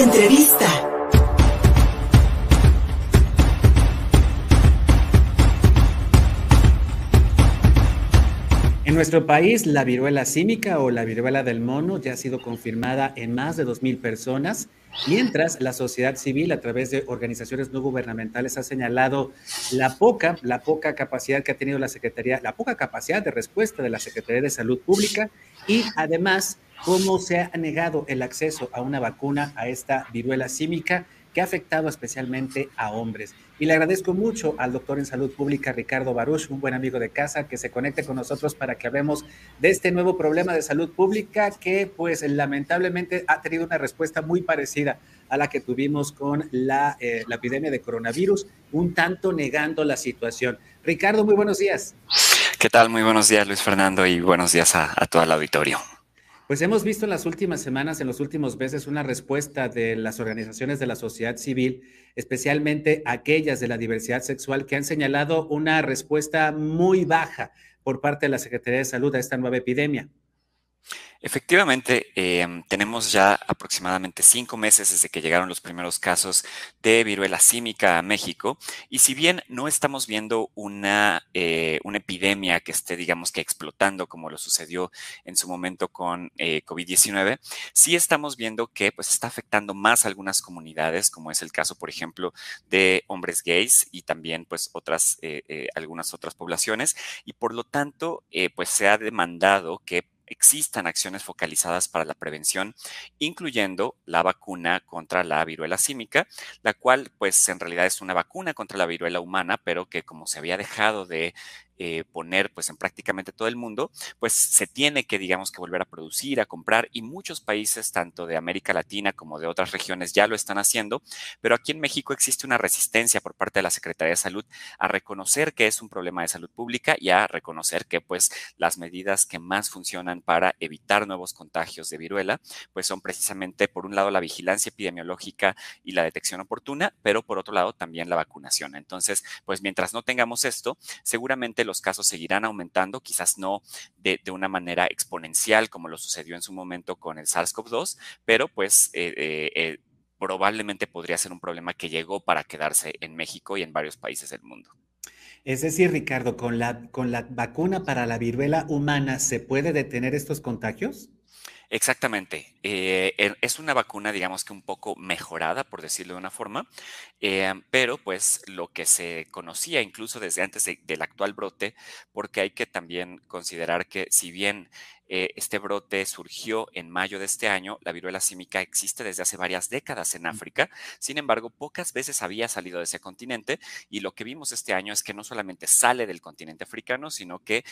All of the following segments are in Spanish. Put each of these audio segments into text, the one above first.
Entrevista. Nuestro país, la viruela símica o la viruela del mono ya ha sido confirmada en más de 2.000 personas, mientras la sociedad civil, a través de organizaciones no gubernamentales, ha señalado la poca, la poca capacidad que ha tenido la Secretaría, la poca capacidad de respuesta de la Secretaría de Salud Pública y además cómo se ha negado el acceso a una vacuna a esta viruela símica que ha afectado especialmente a hombres. Y le agradezco mucho al doctor en salud pública Ricardo Baruch, un buen amigo de casa, que se conecte con nosotros para que hablemos de este nuevo problema de salud pública que pues lamentablemente ha tenido una respuesta muy parecida a la que tuvimos con la, eh, epidemia de coronavirus, un tanto negando la situación. Ricardo, muy buenos días. ¿Qué tal? Muy buenos días, Luis Fernando, y buenos días a, a todo el auditorio. Pues hemos visto en las últimas semanas, en los últimos meses, una respuesta de las organizaciones de la sociedad civil, especialmente aquellas de la diversidad sexual, que han señalado una respuesta muy baja por parte de la Secretaría de Salud a esta nueva epidemia. Efectivamente, em, tenemos ya aproximadamente cinco meses desde que llegaron los primeros casos de viruela símica a México. Y si bien no estamos viendo una, eh, una epidemia que esté, digamos que explotando como lo sucedió en su momento con eh, COVID-19, sí estamos viendo que pues está afectando más a algunas comunidades, como es el caso, por ejemplo, de hombres gays y también pues otras, eh, algunas otras poblaciones. Y por lo tanto pues se ha demandado que existan acciones focalizadas para la prevención, incluyendo la vacuna contra la viruela símica, la cual pues en realidad es una vacuna contra la viruela humana, pero que como se había dejado de eh, poner pues en prácticamente todo el mundo, pues se tiene que digamos que volver a producir, a comprar y muchos países tanto de América Latina como de otras regiones ya lo están haciendo, pero aquí en México existe una resistencia por parte de la Secretaría de Salud a reconocer que es un problema de salud pública y a reconocer que pues las medidas que más funcionan para evitar nuevos contagios de viruela pues son precisamente por un lado la vigilancia epidemiológica y la detección oportuna, pero por otro lado también la vacunación. Entonces, pues mientras no tengamos esto, seguramente los casos seguirán aumentando, quizás no de, una manera exponencial como lo sucedió en su momento con el SARS-CoV-2, pero pues eh, eh, eh, probablemente podría ser un problema que llegó para quedarse en México y en varios países del mundo. Es decir, Ricardo, ¿con la, con la vacuna para la viruela humana se puede detener estos contagios? Exactamente. Eh, es una vacuna, digamos que un poco mejorada, por decirlo de una forma, eh, pero pues lo que se conocía incluso desde antes del actual brote, porque hay que también considerar que si bien eh, este brote surgió en mayo de este año, la viruela símica existe desde hace varias décadas en África, sin embargo, pocas veces había salido de ese continente y lo que vimos este año es que no solamente sale del continente africano, sino que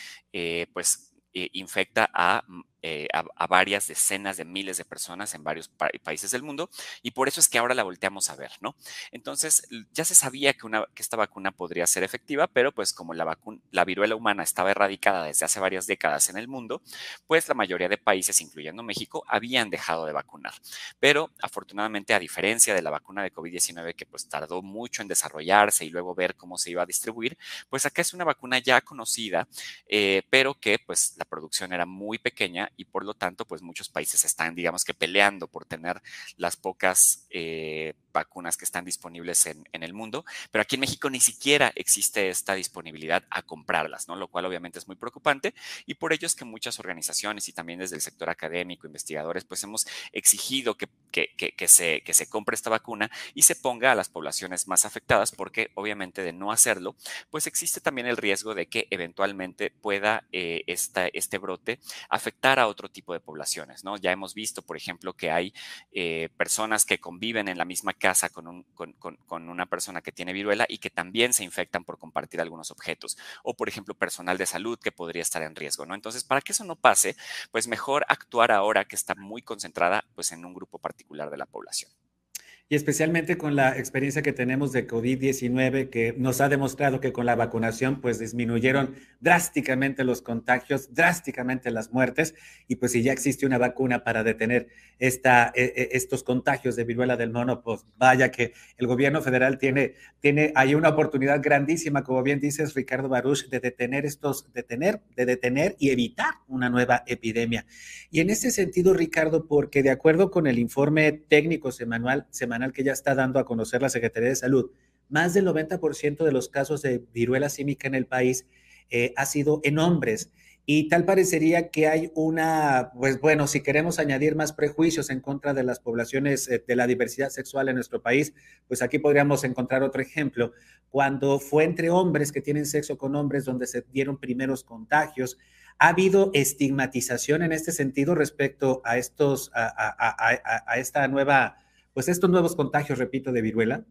pues infecta a mm, eh, a, varias decenas de miles de personas en varios países del mundo y por eso es que ahora la volteamos a ver, ¿no? Entonces, ya se sabía que, una, que esta vacuna podría ser efectiva, pero pues como la, la viruela humana estaba erradicada desde hace varias décadas en el mundo, pues la mayoría de países, incluyendo México, habían dejado de vacunar. Pero afortunadamente, a diferencia de la vacuna de COVID-19 que pues tardó mucho en desarrollarse y luego ver cómo se iba a distribuir, pues acá es una vacuna ya conocida, eh, pero que pues la producción era muy pequeña y por lo tanto, pues muchos países están, digamos que peleando por tener las pocas eh, vacunas que están disponibles en, el mundo, pero aquí en México ni siquiera existe esta disponibilidad a comprarlas, ¿no? Lo cual obviamente es muy preocupante y por ello es que muchas organizaciones y también desde el sector académico, investigadores, pues hemos exigido que, que, se, que se compre esta vacuna y se ponga a las poblaciones más afectadas porque obviamente de no hacerlo, pues existe también el riesgo de que eventualmente pueda eh, esta, este brote afectar a otro tipo de poblaciones, ¿no? Ya hemos visto, por ejemplo, que hay eh, personas que conviven en la misma casa con, un, con, una persona que tiene viruela y que también se infectan por compartir algunos objetos. O, por ejemplo, personal de salud que podría estar en riesgo, ¿no? Entonces, para que eso no pase, pues mejor actuar ahora que está muy concentrada pues, en un grupo particular de la población. Y especialmente con la experiencia que tenemos de COVID-19, que nos ha demostrado que con la vacunación pues disminuyeron drásticamente los contagios, drásticamente las muertes, y pues si ya existe una vacuna para detener esta, e, e, estos contagios de viruela del mono, pues vaya que el gobierno federal tiene, tiene ahí una oportunidad grandísima, como bien dices Ricardo Baruch, de detener estos, detener, de detener y evitar una nueva epidemia. Y en ese sentido, Ricardo, porque de acuerdo con el informe técnico semanal, semanal que ya está dando a conocer la Secretaría de Salud, más del 90% de los casos de viruela símica en el país eh, ha sido en hombres. Y tal parecería que hay una, pues bueno, si queremos añadir más prejuicios en contra de las poblaciones eh, de la diversidad sexual en nuestro país, pues aquí podríamos encontrar otro ejemplo. Cuando fue entre hombres que tienen sexo con hombres donde se dieron primeros contagios, ¿ha habido estigmatización en este sentido respecto a estos, a esta nueva pues estos nuevos contagios, repito, de viruela?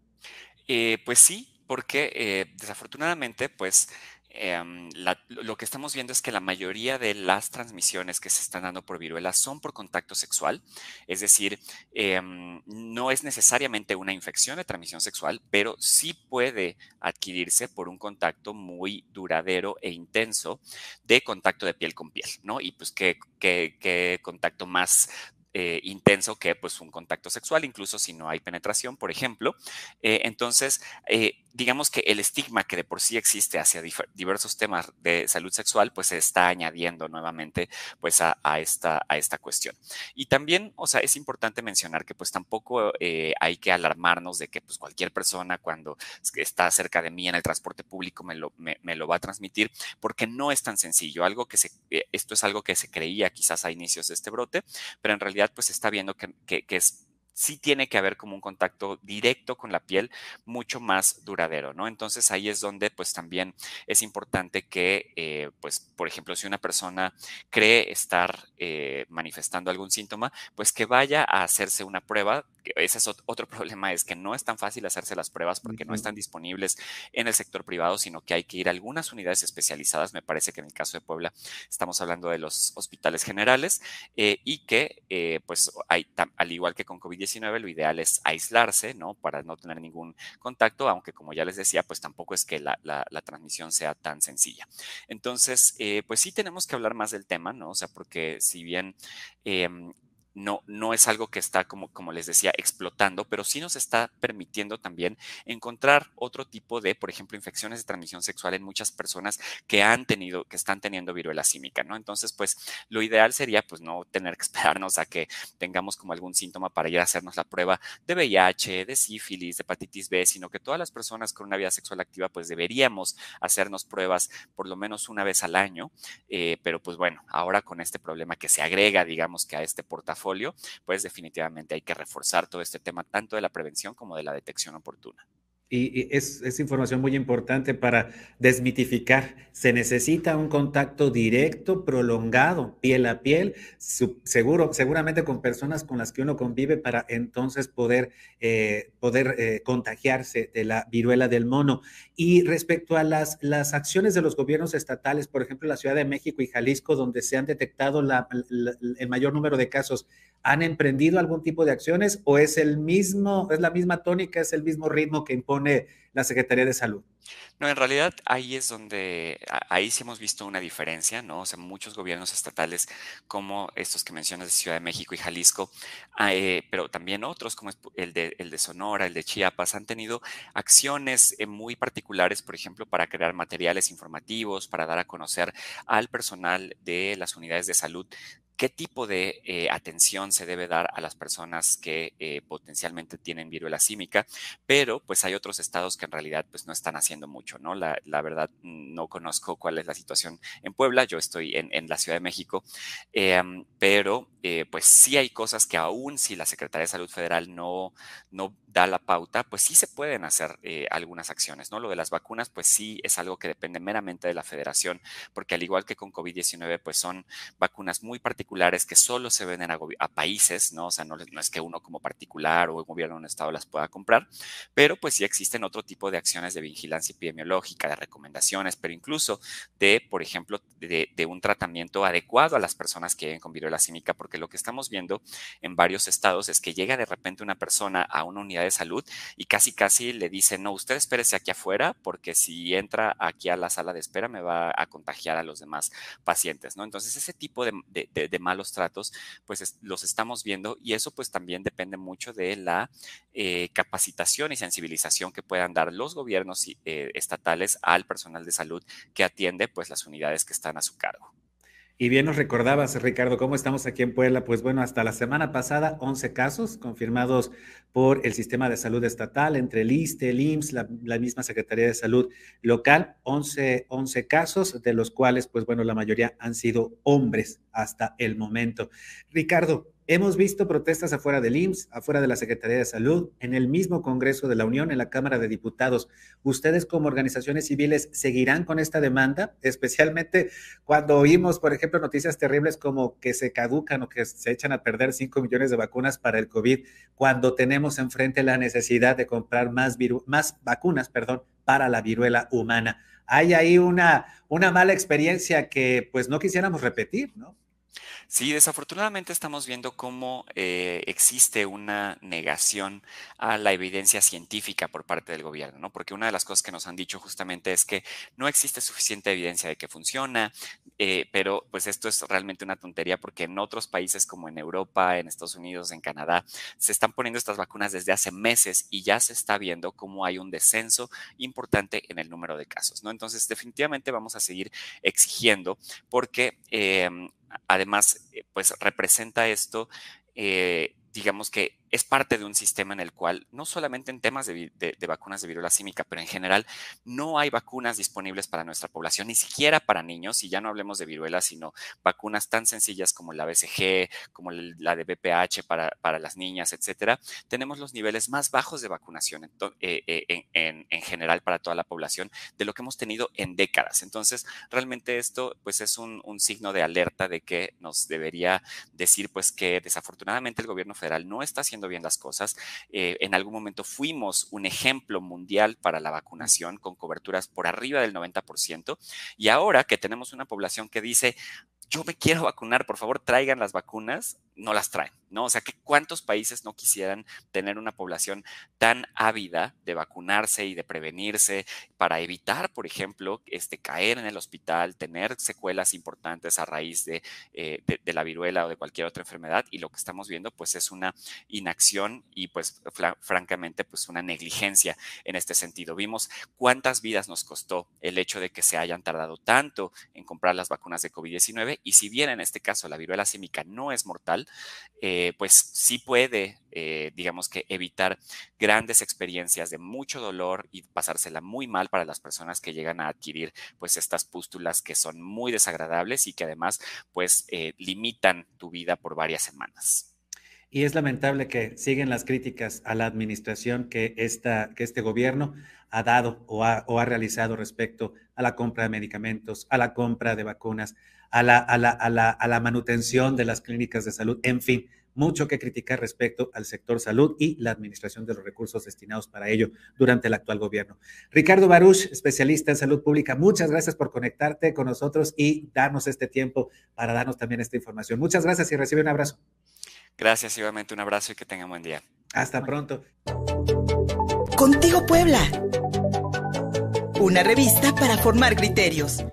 Eh, pues sí, porque eh, desafortunadamente, pues em, lo que estamos viendo es que la mayoría de las transmisiones que se están dando por viruela son por contacto sexual, es decir, em, no es necesariamente una infección de transmisión sexual, pero sí puede adquirirse por un contacto muy duradero e intenso de contacto de piel con piel, ¿no? Y pues qué, qué contacto más eh, intenso que pues un contacto sexual, incluso si no hay penetración, por ejemplo. Eh, entonces, eh, digamos que el estigma que de por sí existe hacia diversos temas de salud sexual, pues se está añadiendo nuevamente pues a, esta, a esta cuestión. Y también, o sea, es importante mencionar que pues tampoco hay que alarmarnos de que pues cualquier persona cuando está cerca de mí en el transporte público me lo, me, lo va a transmitir, porque no es tan sencillo. Algo que se, esto es algo que se creía quizás a inicios de este brote, pero en realidad pues está viendo que, que es sí tiene que haber como un contacto directo con la piel mucho más duradero, ¿no? Entonces ahí es donde pues también es importante que, eh, pues, por ejemplo, si una persona cree estar eh, manifestando algún síntoma, pues que vaya a hacerse una prueba. Ese es otro problema, es que no es tan fácil hacerse las pruebas porque no están disponibles en el sector privado, sino que hay que ir a algunas unidades especializadas. Me parece que en el caso de Puebla estamos hablando de los hospitales generales eh, y que, pues, hay, al igual que con COVID-19, lo ideal es aislarse, ¿no? Para no tener ningún contacto, aunque como ya les decía, pues tampoco es que la, transmisión sea tan sencilla. Entonces, eh, pues sí tenemos que hablar más del tema, ¿no? O sea, porque si bien em, no, no es algo que está, como, como les decía, explotando, pero sí nos está permitiendo también encontrar otro tipo de, por ejemplo, infecciones de transmisión sexual en muchas personas que han tenido, que están teniendo viruela símica, ¿no? Entonces, pues lo ideal sería, pues, no tener que esperarnos a que tengamos como algún síntoma para ir a hacernos la prueba de VIH, de sífilis, de hepatitis B, sino que todas las personas con una vida sexual activa, pues deberíamos hacernos pruebas por lo menos una vez al año, eh, pero pues bueno, ahora con este problema que se agrega, digamos que a este portafolio, pues definitivamente hay que reforzar todo este tema tanto de la prevención como de la detección oportuna. Y, es, información muy importante para desmitificar. Se necesita un contacto directo, prolongado, piel a piel, seguro, seguramente con personas con las que uno convive para entonces poder, eh, poder eh, contagiarse de la viruela del mono. Y respecto a las, las acciones de los gobiernos estatales, por ejemplo, la Ciudad de México y Jalisco, donde se han detectado el mayor número de casos, ¿han emprendido algún tipo de acciones o es el mismo, es la misma tónica, es el mismo ritmo que impone la Secretaría de Salud. No, en realidad ahí es donde, ahí sí hemos visto una diferencia, ¿no? O sea, muchos gobiernos estatales como estos que mencionas de Ciudad de México y Jalisco, ah, eh, pero también otros como el de, el de Sonora, el de Chiapas, han tenido acciones eh, muy particulares, por ejemplo, para crear materiales informativos, para dar a conocer al personal de las unidades de salud qué tipo de eh, atención se debe dar a las personas que eh, potencialmente tienen viruela símica, pero pues hay otros estados que en realidad pues no están haciendo mucho, ¿no? La, verdad no conozco cuál es la situación en Puebla, yo estoy en, la Ciudad de México, em, pero eh, pues sí hay cosas que aún si la Secretaría de Salud Federal no, no da la pauta, pues sí se pueden hacer algunas acciones, ¿no? Lo de las vacunas pues sí es algo que depende meramente de la federación, porque al igual que con COVID-19 pues son vacunas muy particulares que solo se venden a, países, ¿no? O sea, no, no, es que uno como particular o el gobierno de un estado las pueda comprar, pero pues sí existen otro tipo de acciones de vigilancia epidemiológica, de recomendaciones, pero incluso de, por ejemplo, de, de un tratamiento adecuado a las personas que viven con viruela símica, porque lo que estamos viendo en varios estados es que llega de repente una persona a una unidad de salud y casi casi le dice, no, usted espérese aquí afuera, porque si entra aquí a la sala de espera me va a contagiar a los demás pacientes, ¿no? Entonces, ese tipo de, malos tratos, pues los estamos viendo y eso pues también depende mucho de la eh, capacitación y sensibilización que puedan dar los gobiernos eh, estatales al personal de salud que atiende pues las unidades que están a su cargo. Y bien nos recordabas, Ricardo, cómo estamos aquí en Puebla. Pues bueno, hasta la semana pasada, 11 casos confirmados por el sistema de salud estatal, entre el ISTE, el IMSS, la, misma Secretaría de Salud local, 11, 11 casos, de los cuales, pues bueno, la mayoría han sido hombres hasta el momento. Ricardo, Hemos visto protestas afuera del IMSS, afuera de la Secretaría de Salud, en el mismo Congreso de la Unión, en la Cámara de Diputados. ¿Ustedes como organizaciones civiles seguirán con esta demanda? Especialmente cuando oímos, por ejemplo, noticias terribles como que se caducan o que se echan a perder 5 millones de vacunas para el COVID, cuando tenemos enfrente la necesidad de comprar más, vacunas perdón, para la viruela humana. Hay ahí una, una mala experiencia que pues no quisiéramos repetir, ¿no? Sí, desafortunadamente estamos viendo cómo eh, existe una negación a la evidencia científica por parte del gobierno, ¿no? Porque una de las cosas que nos han dicho justamente es que no existe suficiente evidencia de que funciona, eh, pero pues esto es realmente una tontería porque en otros países como en Europa, en Estados Unidos, en Canadá, se están poniendo estas vacunas desde hace meses y ya se está viendo cómo hay un descenso importante en el número de casos, ¿no? Entonces, definitivamente vamos a seguir exigiendo porque em, además, eh, pues representa esto, eh, digamos que es parte de un sistema en el cual, no solamente en temas de, vacunas de viruela símica, pero en general, no hay vacunas disponibles para nuestra población, ni siquiera para niños, y ya no hablemos de viruela, sino vacunas tan sencillas como la BCG, como la de BPH para, para las niñas, etcétera. Tenemos los niveles más bajos de vacunación eh, eh, en, en, general para toda la población de lo que hemos tenido en décadas. Entonces, realmente esto pues es un, un signo de alerta de que nos debería decir pues que desafortunadamente el gobierno federal no está haciendo bien las cosas. Eh, en algún momento fuimos un ejemplo mundial para la vacunación con coberturas por arriba del 90% y ahora que tenemos una población que dice, yo me quiero vacunar, por favor traigan las vacunas, no las traen, ¿no? O sea, que cuántos países no quisieran tener una población tan ávida de vacunarse y de prevenirse para evitar, por ejemplo, este, caer en el hospital, tener secuelas importantes a raíz de, eh, de, la viruela o de cualquier otra enfermedad. Y lo que estamos viendo, pues, es una inacción y, pues, francamente, pues, una negligencia en este sentido. Vimos cuántas vidas nos costó el hecho de que se hayan tardado tanto en comprar las vacunas de COVID-19 y si bien en este caso la viruela símica no es mortal, eh, pues sí puede, eh, digamos que, evitar grandes experiencias de mucho dolor y pasársela muy mal para las personas que llegan a adquirir pues estas pústulas que son muy desagradables y que además pues eh, limitan tu vida por varias semanas. Y es lamentable que siguen las críticas a la administración que, esta, que este gobierno ha dado o ha, o ha, realizado respecto a la compra de medicamentos, a la compra de vacunas, a la, a la, a la, a la manutención de las clínicas de salud, en fin, mucho que criticar respecto al sector salud y la administración de los recursos destinados para ello durante el actual gobierno. Ricardo Baruch, especialista en salud pública, muchas gracias por conectarte con nosotros y darnos este tiempo para darnos también esta información. Muchas gracias y recibe un abrazo. Gracias, igualmente un abrazo y que tengan buen día. Hasta pronto. Contigo Puebla. Una revista para formar criterios.